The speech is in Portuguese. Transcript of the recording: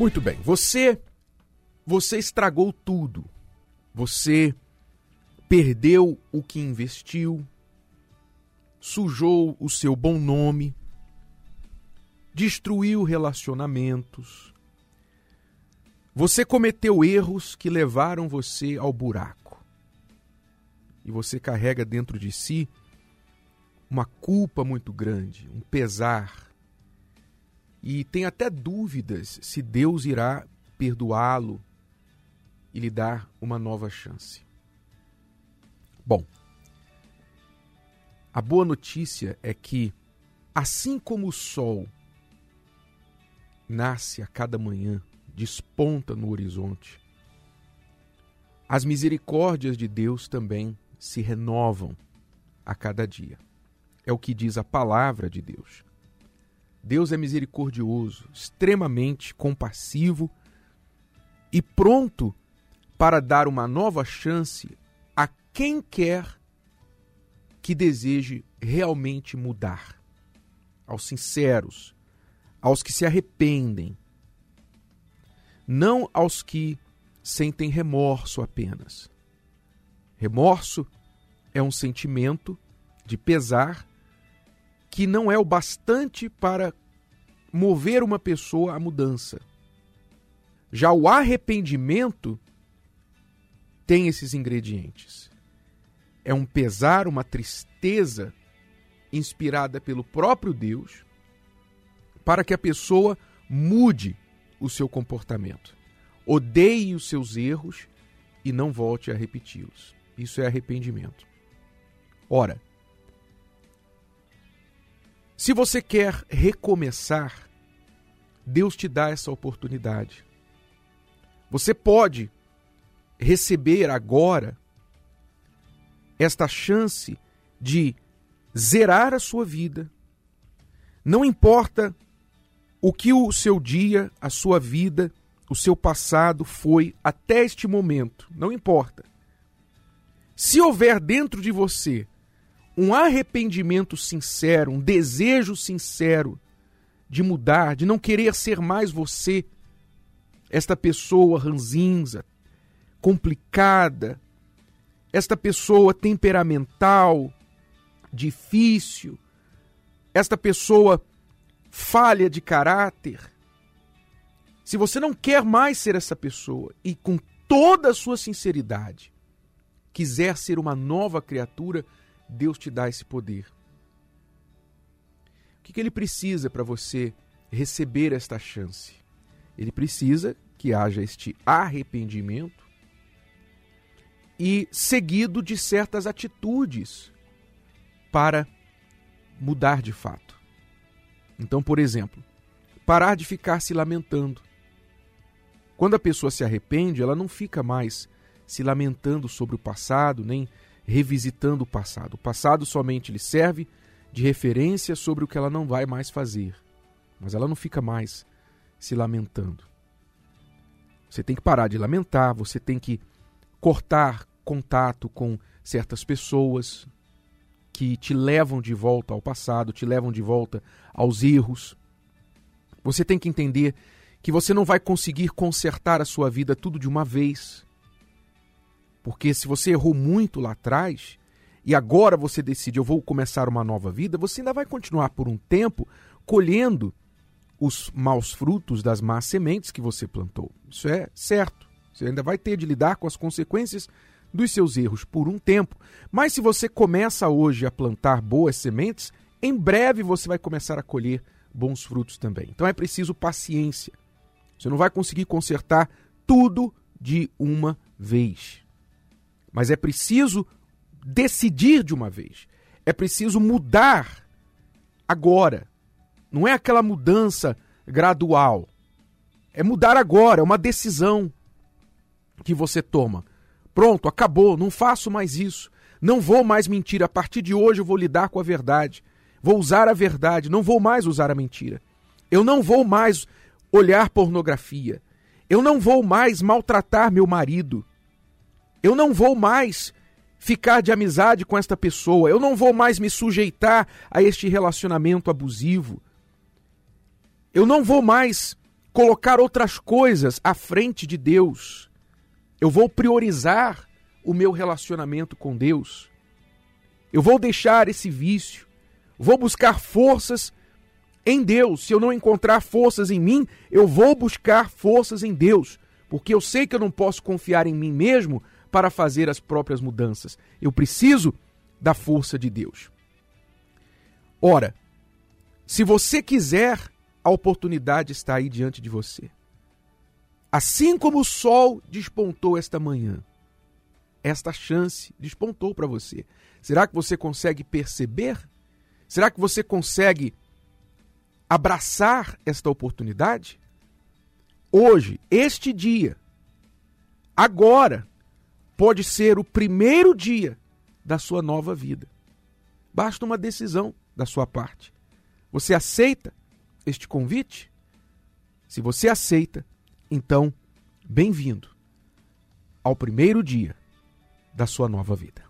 Muito bem, você você estragou tudo. Você perdeu o que investiu, sujou o seu bom nome, destruiu relacionamentos. Você cometeu erros que levaram você ao buraco. E você carrega dentro de si uma culpa muito grande, um pesar. E tem até dúvidas se Deus irá perdoá-lo e lhe dar uma nova chance. Bom, a boa notícia é que, assim como o sol nasce a cada manhã, desponta no horizonte, as misericórdias de Deus também se renovam a cada dia. É o que diz a palavra de Deus. Deus é misericordioso, extremamente compassivo e pronto para dar uma nova chance a quem quer que deseje realmente mudar. Aos sinceros, aos que se arrependem, não aos que sentem remorso apenas. Remorso é um sentimento de pesar que não é o bastante para mover uma pessoa à mudança. Já o arrependimento tem esses ingredientes. É um pesar, uma tristeza inspirada pelo próprio Deus para que a pessoa mude o seu comportamento, odeie os seus erros e não volte a repeti-los. Isso é arrependimento. Ora, se você quer recomeçar, Deus te dá essa oportunidade. Você pode receber agora esta chance de zerar a sua vida. Não importa o que o seu dia, a sua vida, o seu passado foi até este momento, não importa. Se houver dentro de você um arrependimento sincero, um desejo sincero de mudar, de não querer ser mais você, esta pessoa ranzinza, complicada, esta pessoa temperamental, difícil, esta pessoa falha de caráter. Se você não quer mais ser essa pessoa e com toda a sua sinceridade quiser ser uma nova criatura, Deus te dá esse poder. O que, que ele precisa para você receber esta chance? Ele precisa que haja este arrependimento e seguido de certas atitudes para mudar de fato. Então, por exemplo, parar de ficar se lamentando. Quando a pessoa se arrepende, ela não fica mais se lamentando sobre o passado, nem revisitando o passado. O passado somente lhe serve de referência sobre o que ela não vai mais fazer. Mas ela não fica mais se lamentando. Você tem que parar de lamentar, você tem que cortar contato com certas pessoas que te levam de volta ao passado, te levam de volta aos erros. Você tem que entender que você não vai conseguir consertar a sua vida tudo de uma vez. Porque se você errou muito lá atrás e agora você decide eu vou começar uma nova vida, você ainda vai continuar por um tempo colhendo os maus frutos das más sementes que você plantou. Isso é certo. Você ainda vai ter de lidar com as consequências dos seus erros por um tempo. Mas se você começa hoje a plantar boas sementes, em breve você vai começar a colher bons frutos também. Então é preciso paciência. Você não vai conseguir consertar tudo de uma vez. Mas é preciso decidir de uma vez. É preciso mudar agora. Não é aquela mudança gradual. É mudar agora, é uma decisão que você toma. Pronto, acabou, não faço mais isso. Não vou mais mentir. A partir de hoje eu vou lidar com a verdade. Vou usar a verdade, não vou mais usar a mentira. Eu não vou mais olhar pornografia. Eu não vou mais maltratar meu marido. Eu não vou mais ficar de amizade com esta pessoa. Eu não vou mais me sujeitar a este relacionamento abusivo. Eu não vou mais colocar outras coisas à frente de Deus. Eu vou priorizar o meu relacionamento com Deus. Eu vou deixar esse vício. Vou buscar forças em Deus. Se eu não encontrar forças em mim, eu vou buscar forças em Deus, porque eu sei que eu não posso confiar em mim mesmo para fazer as próprias mudanças. Eu preciso da força de Deus. Ora, se você quiser, a oportunidade está aí diante de você. Assim como o sol despontou esta manhã, esta chance despontou para você. Será que você consegue perceber? Será que você consegue abraçar esta oportunidade? Hoje, este dia, agora, pode ser o primeiro dia da sua nova vida. Basta uma decisão da sua parte. Você aceita este convite? Se você aceita, então, bem-vindo ao primeiro dia da sua nova vida.